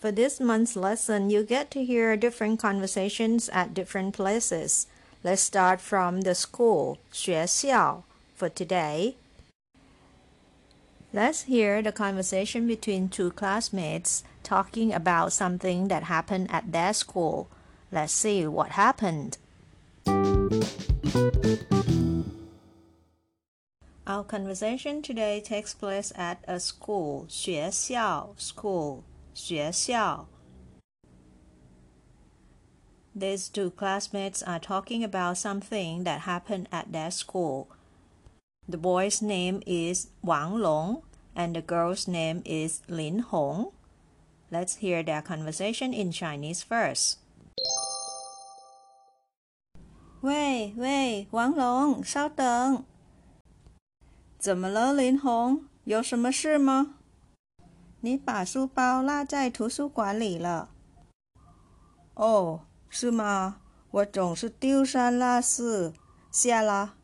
For this month's lesson, you get to hear different conversations at different places. Let's start from the school, 学校, for today. Let's hear the conversation between two classmates talking about something that happened at their school. Let's see what happened. Our conversation today takes place at a school, 学校 school. 学校. These two classmates are talking about something that happened at their school. The boy's name is Wang Long and the girl's name is Lin Hong. Let's hear their conversation in Chinese first. 喂喂，王龙，稍等。怎么了，林红？有什么事吗？ 你把书包落在图书馆里了。哦，是吗？我总是丢三落四。下了。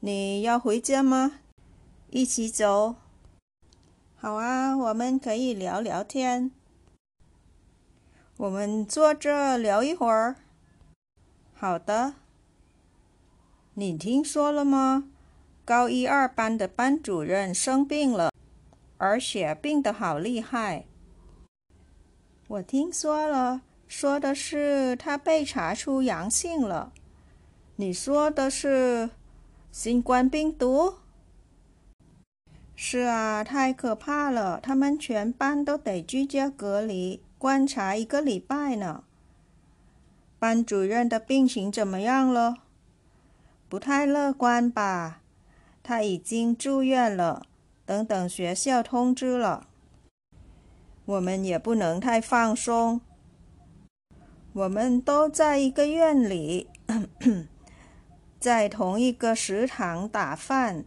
你要回家吗？一起走。好啊，我们可以聊聊天。我们坐这聊一会儿。好的。你听说了吗？高一二班的班主任生病了。而且病得好厉害。我听说了，说的是他被查出阳性了。你说的是新冠病毒？是啊，太可怕了，他们全班都得居家隔离，观察一个礼拜呢。班主任的病情怎么样了？不太乐观吧？他已经住院了。等等，学校通知了，我们也不能太放松。我们都在一个院里，在同一个食堂打饭，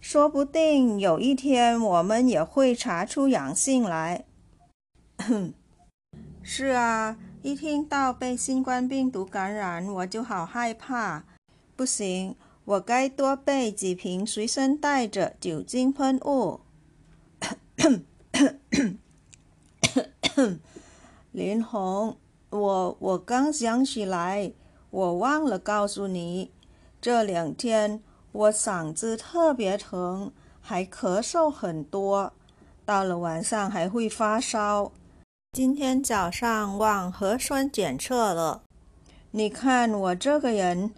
说不定有一天我们也会查出阳性来。是啊，一听到被新冠病毒感染，我就好害怕。不行。我该多备几瓶随身带着酒精喷雾。林红，我我刚想起来，我忘了告诉你，这两天我嗓子特别疼，还咳嗽很多，到了晚上还会发烧。今天早上忘核酸检测了，你看我这个人。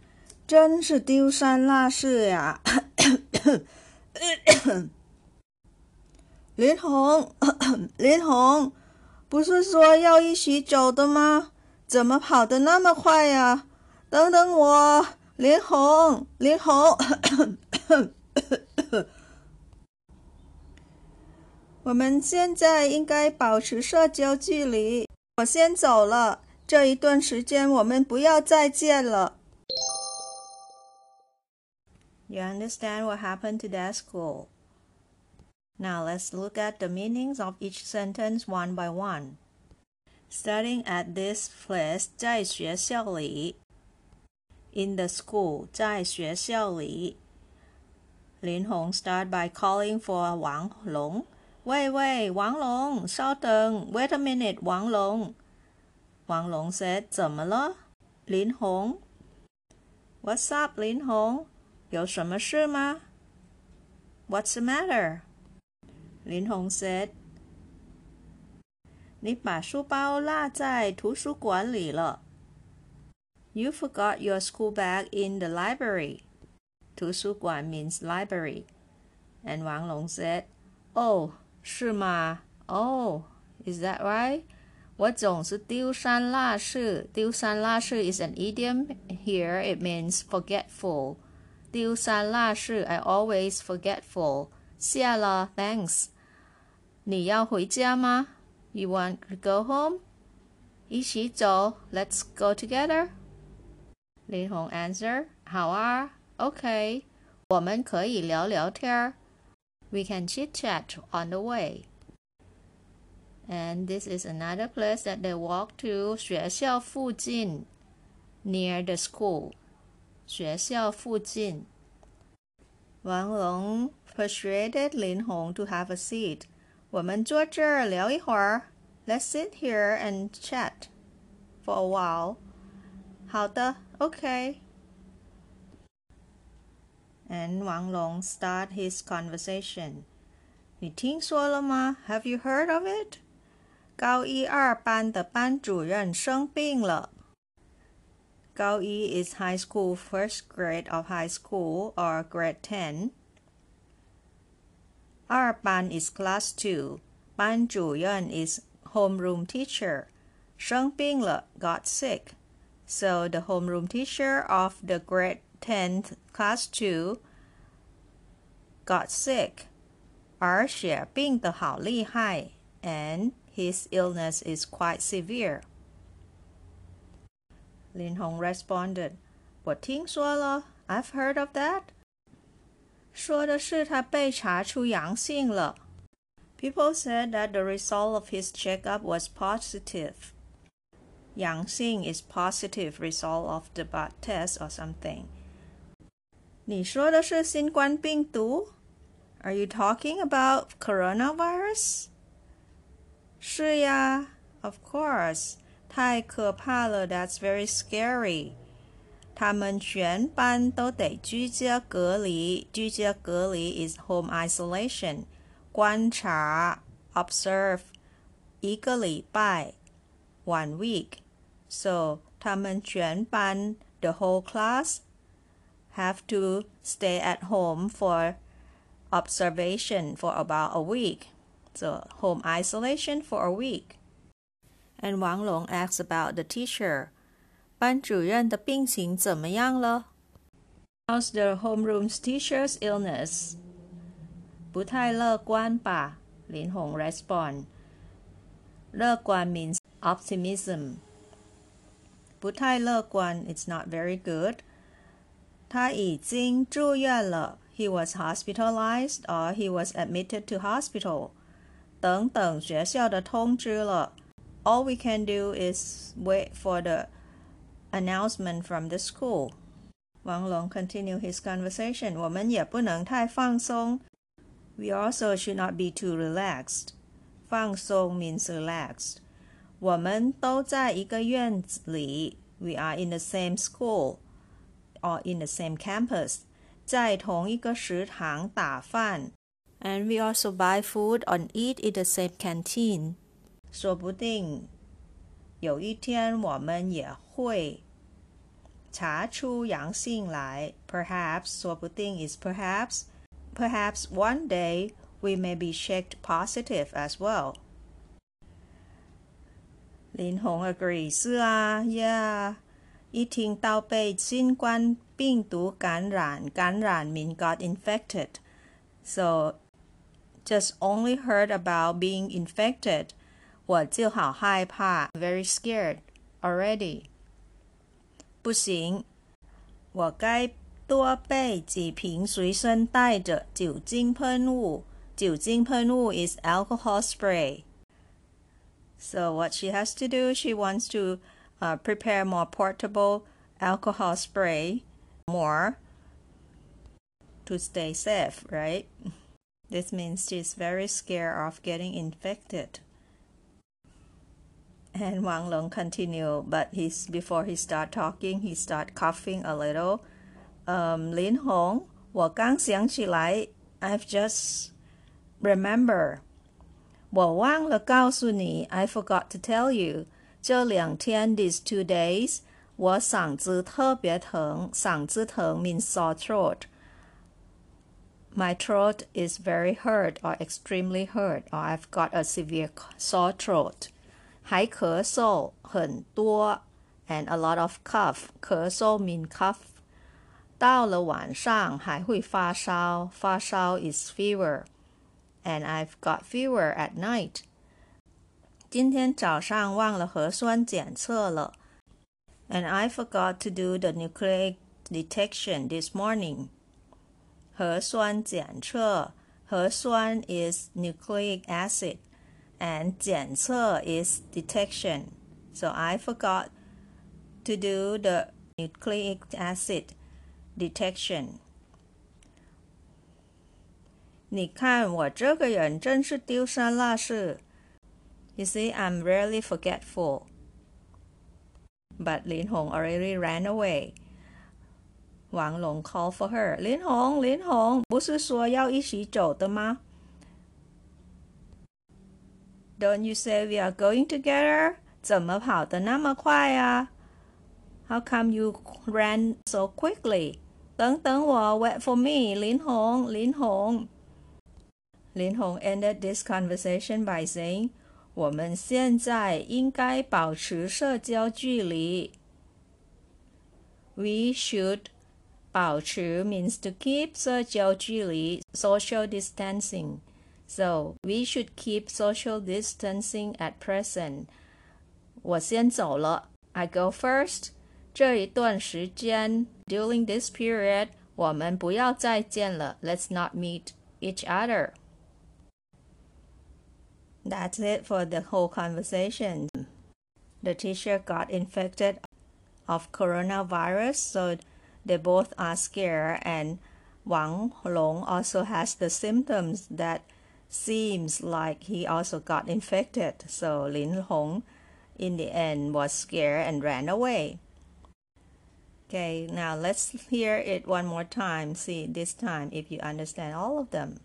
真是丢三落四呀！林红，林红，不是说要一起走的吗？怎么跑得那么快呀？等等我，林红，林红，我们现在应该保持社交距离。我先走了，这一段时间我们不要再见了。You understand what happened to that school. Now let's look at the meanings of each sentence one by one. Starting at this place, 在学校里. In the school, 在学校里. Lin Hong start by calling for Wang Long. Wait, wait, Wang Long, 稍等. Wait a minute, Wang Long. Wang Long said, 怎么了? Lin Hong. What's up, Lin Hong? 有什么事吗？What's the matter? 林红 said. 你把书包落在图书馆里了。 You forgot your school bag in the library. 图书馆 means library. And Wang Long said, Oh, 是吗? Oh, is that right? 我总是丢三落四。丢三落四 is an idiom. Here it means forgetful. 丢三落四 I always forgetful. 谢了，thanks. 你要回家吗? You want to go home? 一起走，Let's go together. 林红 answer, 好啊，OK，我们可以聊聊天儿。We can chit chat on the way. And this is another place that they walk to 学校附近 near the school 学校附近 Wang Long persuaded Lin Hong to have a seat 我们坐这儿聊一会儿 Let's sit here and chat for a while 好的 OK and Wang Long start his conversation 你听说了吗 Have you heard of it 高一二班的班主任生病了。 高一 is high school first grade of high school or grade ten. 二班 is class two. 班主任 is homeroom teacher. 生病了 got sick. So the homeroom teacher of the grade 10th class 2 got sick. 而且病得好厉害 and his illness is quite severe. Lin Hong responded, 我听说了, I've heard of that. 说的是他被查出阳性了. People said that the result of his checkup was positive. 阳性 is positive result of the blood test or something. 你说的是新冠病毒? Are you talking about coronavirus? 是呀，Of course， 太可怕了，That's very scary。他们全班都得居家隔离。居家隔离 is home isolation。观察，observe，一个礼拜，one week。So 他们全班，the whole class have to stay at home for observation for about a week the home isolation for a week. And Wang Long asks about the teacher. 班主任的病情怎么样了？How's the homeroom's teacher's illness? 不太乐观吧？林红 respond. 乐观 means optimism. 不太乐观 it's not very good. 他已经住院了 he was hospitalized or he was admitted to hospital. 等等学校的通知了。 All we can do is wait for the announcement from the school. Wang Long continued his conversation. 我们也不能太放松。We also should not be too relaxed. 放松 means relaxed. 我们都在一个院子里。We are in the same school or in the same campus. 在同一个食堂打饭。and we also buy food and eat in the same canteen. 说不定有一天我们也会查出阳性来。Perhaps 说不定 is perhaps. Perhaps one day we may be checked positive as well. 林红 agree 是啊，Yeah。一听到被新冠病毒感染，感染 mean got infected. So just only heard about being infected, 我就好害怕，very scared already. 不行，我该多备几瓶随身带着酒精喷雾。酒精喷雾 is alcohol spray. So what she has to do, she wants to uh, prepare more portable alcohol spray, more to stay safe, right? This means she's very scared of getting infected. And Wang Long continued, but he's before he start talking, he start coughing a little. Um, Lin Hong, 我刚想起来, I've just remember. 我忘了告诉你, I forgot to tell you. 这两天 these two days, 我嗓子特别疼。嗓子疼 means sore throat. My throat is very hurt or extremely hurt, or I've got a severe sore throat. 还咳嗽很多 and a lot of cough. 咳嗽 mean cough. 到了晚上还会发烧，发烧 is fever, and I've got fever at night. 今天早上忘了核酸检测了，and I forgot to do the nucleic detection this morning. 核酸检测，核酸 is nucleic acid, and 检测 is detection. So I forgot to do the nucleic acid detection. 你看我这个人真是丢三落四。you see, I'm rarely forgetful. But Lin Hong already ran away. Wang Long called for her. Lin Hong, Lin Hong, 不是说要一起走的吗 ？Don't you say we are going together? 怎么跑得那么快啊？How come you ran so quickly? 等等我，wait for me. 林红，林红。林红 ended this conversation by saying. 我们现在应该保持社交距离。We should 保持 means to keep 社交距离 social distancing. So we should keep social distancing at present. 我先走了，I go first. 这一段时间 during this period 我们不要再见了，Let's not meet each other. That's it for the whole conversation. The teacher got infected of coronavirus, so they both are scared and Wang Long also has the symptoms that seems like he also got infected. So Lin Hong in the end was scared and ran away. Okay, now let's hear it one more time. See this time if you understand all of them.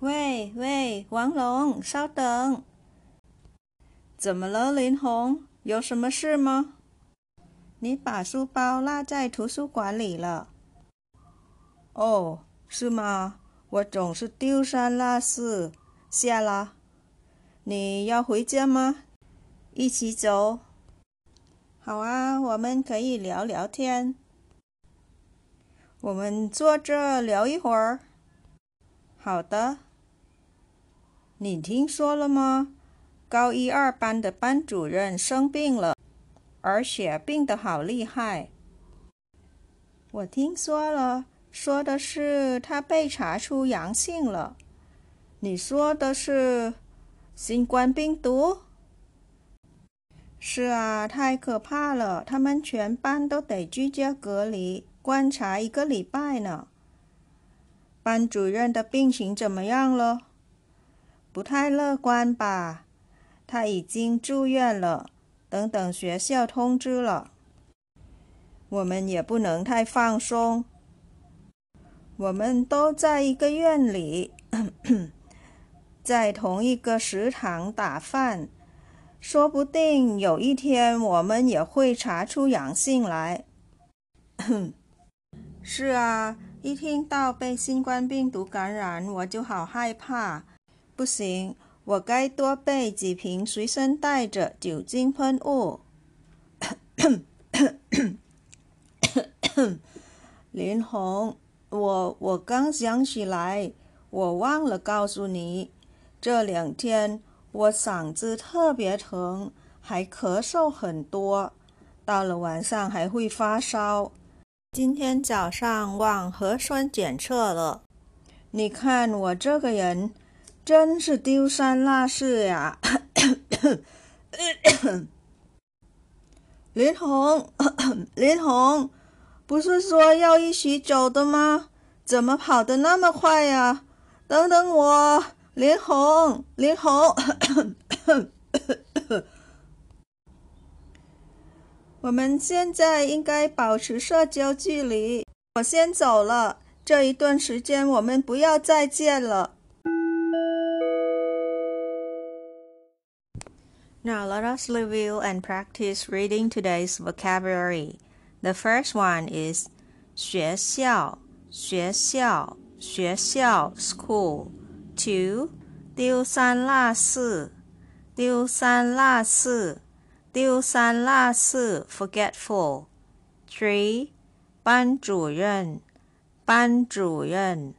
喂喂，王龙，稍等。怎么了，林红？有什么事吗？你把书包落在图书馆里了。哦， 是吗？我总是丢三落四。下了。你要回家吗？一起走。好啊，我们可以聊聊天。我们坐这聊一会儿。好的。你听说了吗？高一二班的班主任生病了，而且病得好厉害。我听说了，说的是他被查出阳性了。你说的是新冠病毒？是啊，太可怕了，他们全班都得居家隔离观察一个礼拜呢。班主任的病情怎么样了？不太乐观吧？他已经住院了，等等学校通知了。我们也不能太放松。我们都在一个院里，在同一个食堂打饭，说不定有一天我们也会查出阳性来。是啊，一听到被新冠病毒感染，我就好害怕。不行，我该多备几瓶随身带着酒精喷雾。林红，我我刚想起来，我忘了告诉你，这两天我嗓子特别疼，还咳嗽很多，到了晚上还会发烧。今天早上忘核酸检测了，你看我这个人。真是丢三落四呀！林红，林红，不是说要一起走的吗？怎么跑得那么快呀？等等我，林红，林红，我们现在应该保持社交距离。我先走了，这一段时间我们不要再见了。Now let us review and practice reading today's vocabulary. The first one is 学校,学校,学校 school. Two, 丢三落四,丢三落四,丢三落四 forgetful. Three, 班主任,班主任,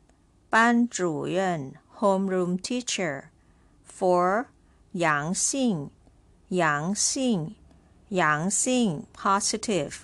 班主任 homeroom teacher. Four, 阳性阳性，阳性 positive。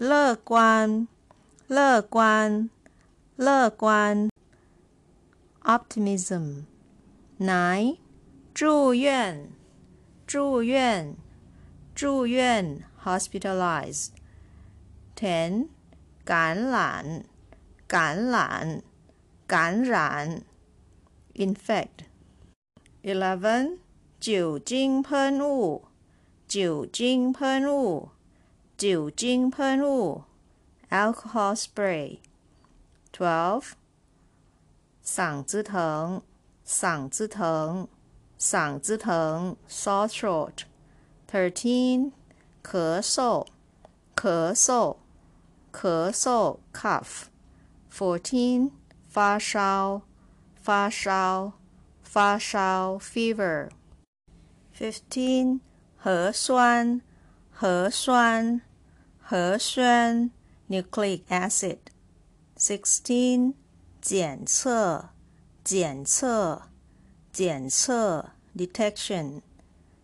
乐观乐观乐观 optimism。Nine 住院住院住院 hospitalized。Ten 感染感染感染 infect。Eleven 酒精喷雾酒精喷雾，酒精喷雾，alcohol spray。Twelve，嗓子疼，嗓子疼，嗓子疼，sore throat。Thirteen，咳嗽，咳嗽，咳嗽，cough。Fourteen，发烧，发烧，发烧，fever。Fifteen。核酸，核酸，Hesuan nucleic acid. 16. 检测检测检测 detection.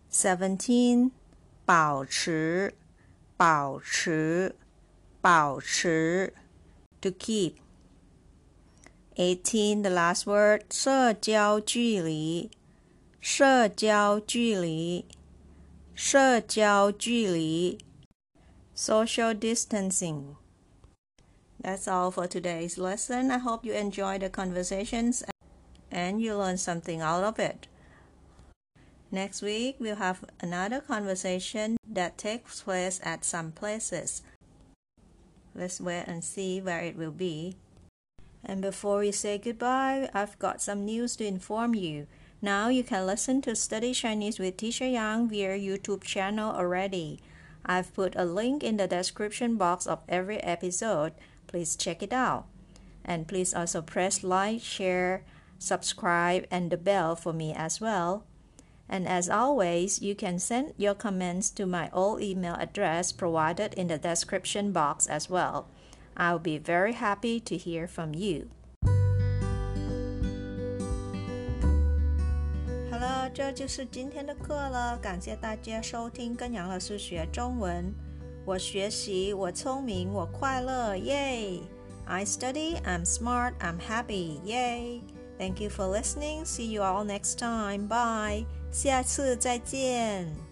17. 保持保持保持 to keep. 18. The last word. 社交距离社交距离社交距离 social distancing. That's all for today's lesson. I hope you enjoyed the conversations and you learned something out of it. Next week, we'll have another conversation that takes place at some places. Let's wait and see where it will be. And before we say goodbye, I've got some news to inform you. Now you can listen to Study Chinese with Teacher Yang via YouTube channel already. I've put a link in the description box of every episode. Please check it out. And please also press like, share, subscribe, and the bell for me as well. And as always, you can send your comments to my old email address provided in the description box as well. I'll be very happy to hear from you. 这就是今天的课了，感谢大家收听跟杨老师学中文。我学习，我聪明，我快乐，耶！I study, I'm smart, I'm happy, yay! Thank you for listening. See you all next time. Bye. 下次再见。